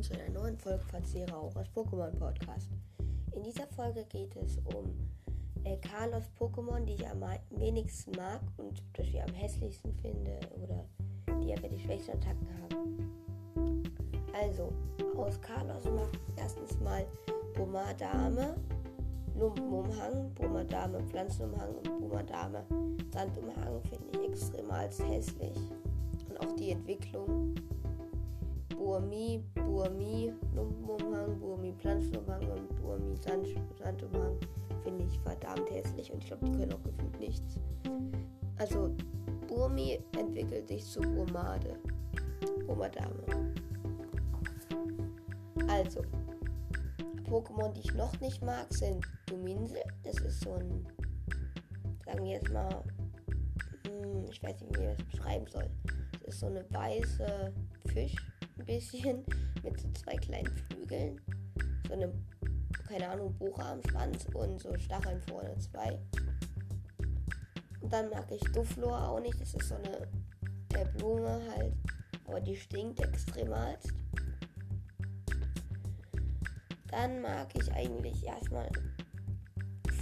willkommen zu einer neuen Folge von Rauchers Pokémon Podcast. In dieser Folge geht es um äh, Carlos Pokémon, die ich am wenigsten mag und das ich am hässlichsten finde oder die einfach die schwächsten Attacken haben. Also, aus Carlos macht erstens mal Pomadame, Lumpenumhang, Pomadame, Pflanzenumhang und Pomadame, Sandumhang finde ich extrem als hässlich. Und auch die Entwicklung Burmi, Burmi, Lumpenumhang, Burmi, Pflanzenumhang und Burmi, Sand, Sandumhang finde ich verdammt hässlich und ich glaube, die können auch gefühlt nichts. Also, Burmi entwickelt sich zu Burmade. Burmadame. Also, Pokémon, die ich noch nicht mag, sind Duminsel. Das ist so ein, sagen wir jetzt mal, hm, ich weiß nicht, wie ich das beschreiben soll. Das ist so eine weiße Fisch bisschen mit so zwei kleinen Flügeln. So eine, keine Ahnung, Buche am Schwanz und so Stacheln vorne zwei. Und dann mag ich Duflor auch nicht. Das ist so eine äh, Blume halt. Aber die stinkt extremalst. Dann mag ich eigentlich erstmal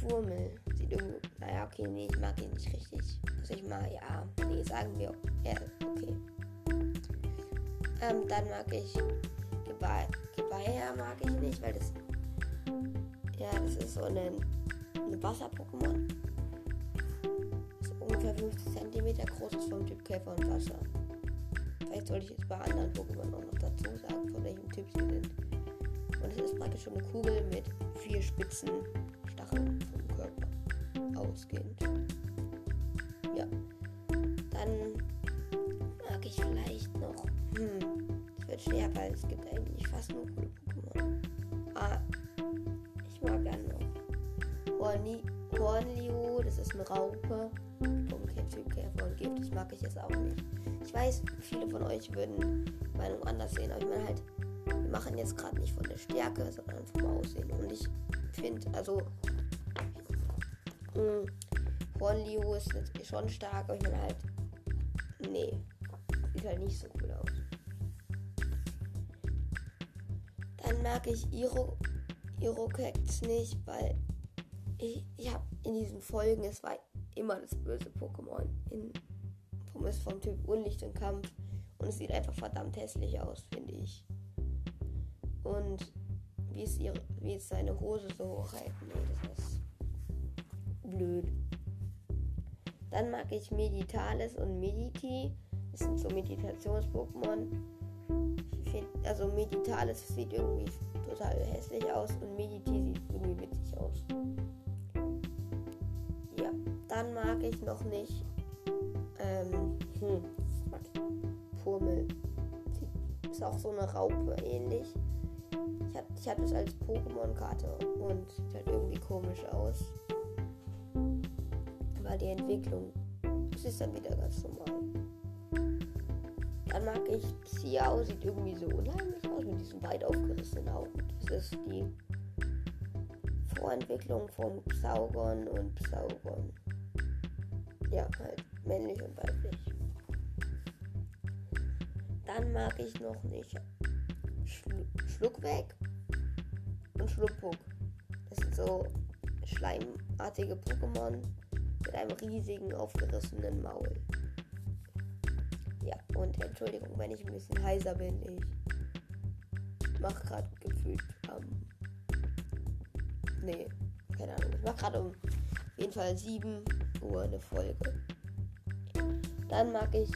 Furmel. Sieht irgendwie. Naja, okay, nee, ich mag ihn nicht richtig. Also ich mag, ja, nee, sagen wir. Ja, okay. Ähm, dann mag ich Gebeiher mag ich nicht, weil das ja, das ist so eine, eine Wasser-Pokémon. Ist ungefähr 50 cm groß, ist vom Typ Käfer und Wasser. Vielleicht sollte ich jetzt bei anderen Pokémon auch noch dazu sagen, von welchem Typ sie sind. Und es ist praktisch schon eine Kugel mit vier spitzen Stacheln vom Körper ausgehend. Ja. Dann ich vielleicht noch hm, es wird schwer, weil es gibt eigentlich fast nur coole Pokémon. Ah, ich mag gerne noch Horni Hornlio, das ist eine Raupe. Okay, Typ Käfer und Gift, das mag ich jetzt auch nicht. Ich weiß, viele von euch würden Meinung anders sehen, aber ich meine halt, wir machen jetzt gerade nicht von der Stärke, sondern vom Aussehen. Und ich finde, also, mh, hm, Hornlio ist schon stark, aber ich meine halt, nee, halt nicht so cool aus. Dann mag ich Iro, Irokex nicht, weil ich, ich habe in diesen Folgen, es war immer das böse Pokémon. In, ist vom Typ Unlicht und Kampf. Und es sieht einfach verdammt hässlich aus, finde ich. Und wie ist, ihre, wie ist seine Hose so hoch halt? Nee, das ist blöd. Dann mag ich Meditalis und Mediti. Das sind so Meditations-Pokémon also Meditales sieht irgendwie total hässlich aus und Mediti sieht irgendwie witzig aus. Ja, dann mag ich noch nicht ähm, hm, Purmel. Ist auch so eine Raupe ähnlich. Ich habe ich das als Pokémon-Karte und sieht halt irgendwie komisch aus. Aber die Entwicklung, das ist dann wieder ganz normal. Dann mag ich Xiao, sieht irgendwie so unheimlich aus mit diesen weit aufgerissenen Augen. Das ist die Vorentwicklung von Psaugon und Psaugon. Ja, halt männlich und weiblich. Dann mag ich noch nicht Schlu Schluckweg und Schluckpuck. Das sind so schleimartige Pokémon mit einem riesigen aufgerissenen Maul. Ja, und Entschuldigung, wenn ich ein bisschen heiser bin. Ich mach gerade gefühlt am. Ähm, nee, keine Ahnung. Ich mach gerade um jeden Fall 7 Uhr eine Folge. Dann mag ich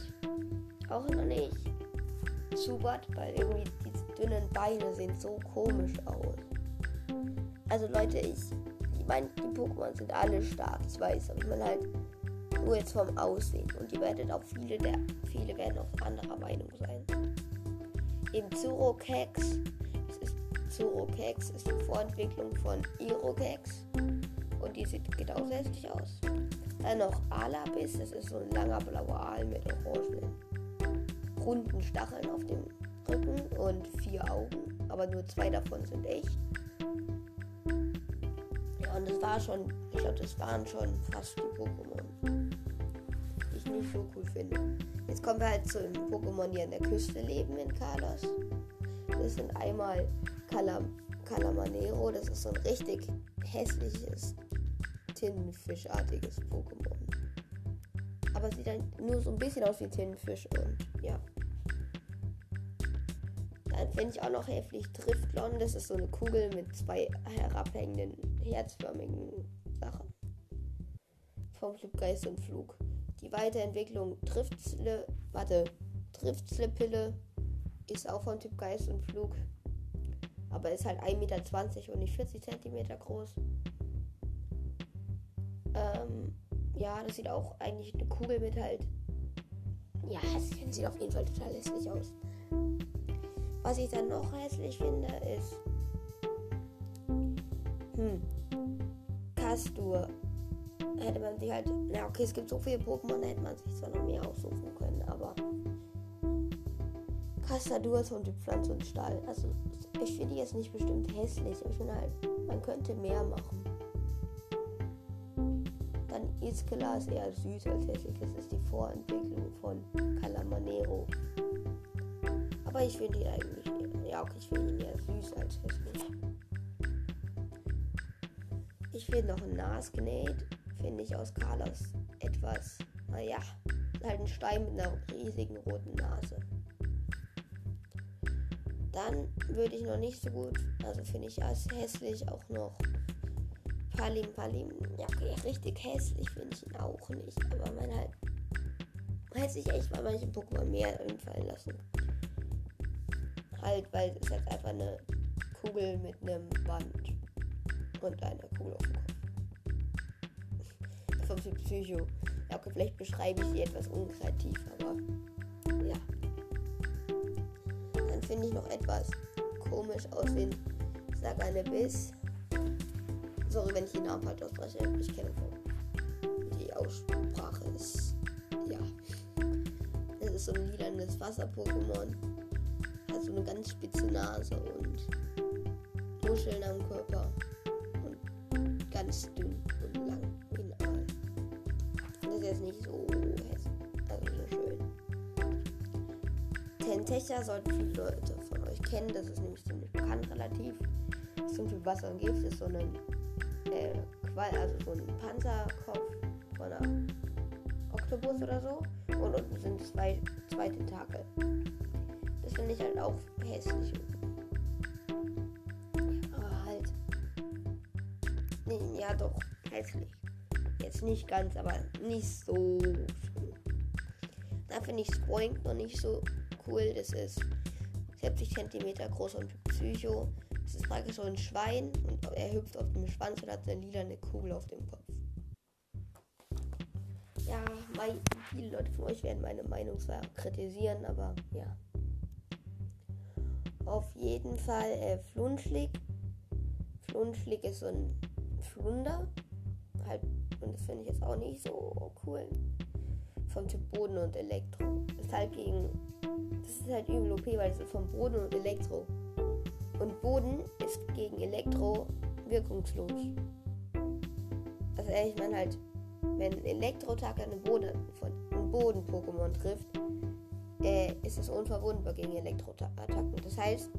auch noch nicht Zubat, weil irgendwie die dünnen Beine sehen so komisch aus. Also Leute, ich, ich meine, die Pokémon sind alle stark, ich weiß, aber ich meine halt, nur jetzt vom Aussehen. Und ihr werdet auch viele der viele werden auch anderer Meinung sein. Im Zurokex, ist Zurokex ist die Vorentwicklung von Irokex und die sieht genauso hässlich aus. Dann noch Alabis, das ist so ein langer blauer Aal mit orangenen runden Stacheln auf dem Rücken und vier Augen, aber nur zwei davon sind echt. Ja, und das war schon, ich glaube, das waren schon fast die Pokémon nicht so cool finde. Jetzt kommen wir halt zu den Pokémon, die an der Küste leben in Kalos. Das sind einmal Calam Calamanero, das ist so ein richtig hässliches, Tintenfischartiges Pokémon. Aber sieht dann nur so ein bisschen aus wie Tintenfisch und ja. Dann finde ich auch noch heftig Driftlon. Das ist so eine Kugel mit zwei herabhängenden, herzförmigen Sachen. Vom Typ Geist und Flug. Die Weiterentwicklung Driftsle, warte, Driftslepille ist auch vom Typ Geist und Flug. Aber ist halt 1,20 Meter und nicht 40 cm groß. Ähm, ja, das sieht auch eigentlich eine Kugel mit halt. Ja, es sieht auf jeden Fall total hässlich aus. Was ich dann noch hässlich finde, ist. Hm. Castur. Hätte man sich halt. Na, okay, es gibt so viele Pokémon, da hätte man sich zwar noch mehr aussuchen können, aber. Ist von Typ Pflanze und Stahl. Also, ich finde die jetzt nicht bestimmt hässlich. Ich finde halt, man könnte mehr machen. Dann Iskela ist eher süß als hässlich. Das ist die Vorentwicklung von Calamanero. Aber ich finde ihn eigentlich eher, ja okay, ich finde ihn eher süß als hässlich. Ich finde noch ein Nasgnade, finde ich aus Carlos etwas, naja, halt ein Stein mit einer riesigen roten Nase. Dann würde ich noch nicht so gut, also finde ich als hässlich auch noch Palim Palim. Ja, okay, richtig hässlich finde ich ihn auch nicht, aber man halt hätte sich echt bei manchen Pokémon mehr einfallen lassen halt, weil es ist einfach eine Kugel mit einem Band und einer Kugel auf dem Kopf. Vom Typ Psycho. Ja, okay, vielleicht beschreibe ich sie etwas unkreativ, aber ja. Dann finde ich noch etwas komisch aussehen. Sag eine Biss. Sorry, wenn ich den Namen falsch ausspreche. Ich kenne die Aussprache ist ja. Es ist so ein lilanes Wasser-Pokémon hat so eine ganz spitze Nase und Muscheln am Körper und ganz dünn jetzt nicht so also so schön. Tentecha sollten viele Leute von euch kennen, das ist nämlich ziemlich bekannt relativ. Das ist zum Wasser und Gift, ist so ein äh, Qual, also so ein Panzerkopf von einer Oktopus oder so. Und unten sind zwei, zwei Tentakel. Das finde ich halt auch hässlich. Aber halt. Nee, ja, doch, hässlich. Jetzt nicht ganz, aber nicht so schön. Da finde ich Spoink noch nicht so cool. Das ist 70 cm groß und Psycho. Das ist praktisch so ein Schwein und er hüpft auf dem Schwanz und hat eine lila Kugel auf dem Kopf. Ja, mein, viele Leute von euch werden meine Meinung zwar kritisieren, aber ja auf jeden Fall äh, Flunschlig. Flunschlig ist so ein Flunder. Halt, und das finde ich jetzt auch nicht so cool. Vom Typ Boden und Elektro. Das ist halt gegen. Das ist halt übel OP, weil es ist vom Boden und Elektro. Und Boden ist gegen Elektro wirkungslos. Also ich meine halt, wenn ein Elektro-Tag einen Boden von einem Boden-Pokémon trifft, äh, ist es unverwundbar gegen Elektroattacken. Das heißt,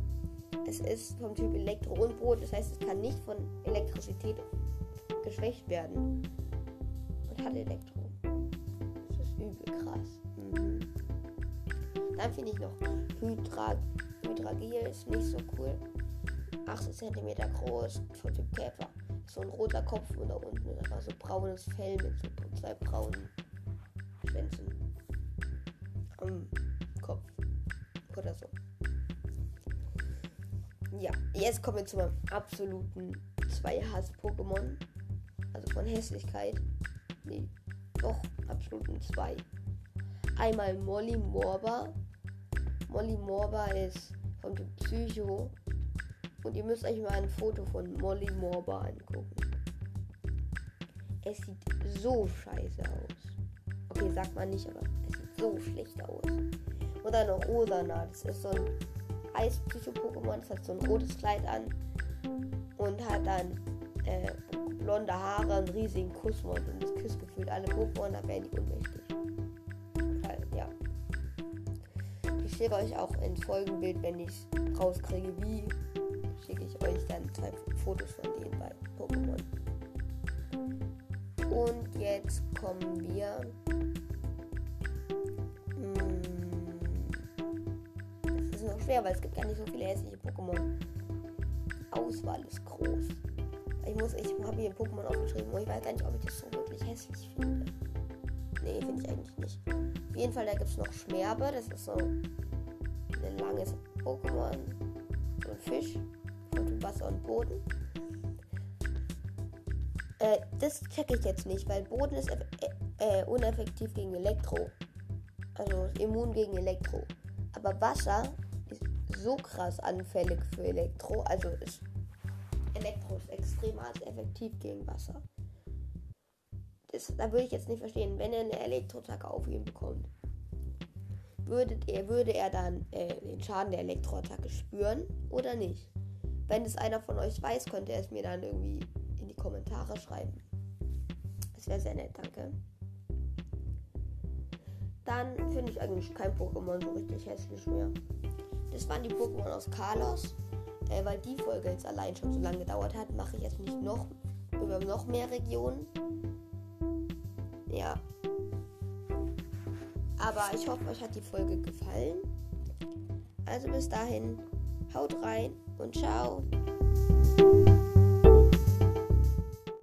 es ist vom Typ Elektro und Brot. Das heißt, es kann nicht von Elektrizität geschwächt werden. Hat Elektro. Das ist übel krass. Mhm. Dann finde ich noch Hydra Hydragil ist nicht so cool. 80 cm groß, von Typ Käfer. So ein roter Kopf und da unten ist einfach so braunes Fell mit so zwei braunen Schwänzen. Um, Kopf. Oder so. Ja, jetzt kommen wir zu meinem absoluten zwei Hass-Pokémon. Also von Hässlichkeit. Nee, doch, absoluten zwei. Einmal Molly Morba. Molly Morba ist von dem Psycho. Und ihr müsst euch mal ein Foto von Molly Morba angucken. Es sieht so scheiße aus. Okay, sagt man nicht, aber es sieht so schlecht aus. Und dann noch Osana. Das ist so ein Eispsycho-Pokémon. Das hat so ein rotes Kleid an. Und hat dann äh, blonde Haare, einen riesigen Kussmund. Und das küsst gefühlt alle Pokémon, da werden die ohnmächtig. ja. Ich schicke euch auch ins Folgenbild, wenn ich es rauskriege, wie, schicke ich euch dann zwei Fotos von denen bei Pokémon. Und jetzt kommen wir. Hm, das ist noch schwer, weil es gibt gar nicht so viele hässliche Pokémon. Die Auswahl ist groß. Ich muss, ich habe hier Pokémon aufgeschrieben und ich weiß nicht, ob ich das so wirklich hässlich finde. Nee, finde ich eigentlich nicht. Auf jeden Fall, da gibt es noch Schmerbe. Das ist so ein langes Pokémon. So ein Fisch. Von Wasser und Boden. Äh, das checke ich jetzt nicht, weil Boden ist äh, äh, uneffektiv gegen Elektro. Also immun gegen Elektro. Aber Wasser ist so krass anfällig für Elektro. Also ist Elektro ist extrem effektiv gegen Wasser. Das, da würde ich jetzt nicht verstehen, wenn er eine Elektroattacke auf ihn bekommt. Würde er, würde er dann äh, den Schaden der Elektroattacke spüren oder nicht? Wenn es einer von euch weiß, könnte er es mir dann irgendwie Kommentare schreiben. Das wäre sehr nett, danke. Dann finde ich eigentlich kein Pokémon so richtig hässlich mehr. Das waren die Pokémon aus Carlos. Äh, weil die Folge jetzt allein schon so lange gedauert hat, mache ich jetzt nicht noch über noch mehr Regionen. Ja. Aber ich hoffe, euch hat die Folge gefallen. Also bis dahin, haut rein und ciao.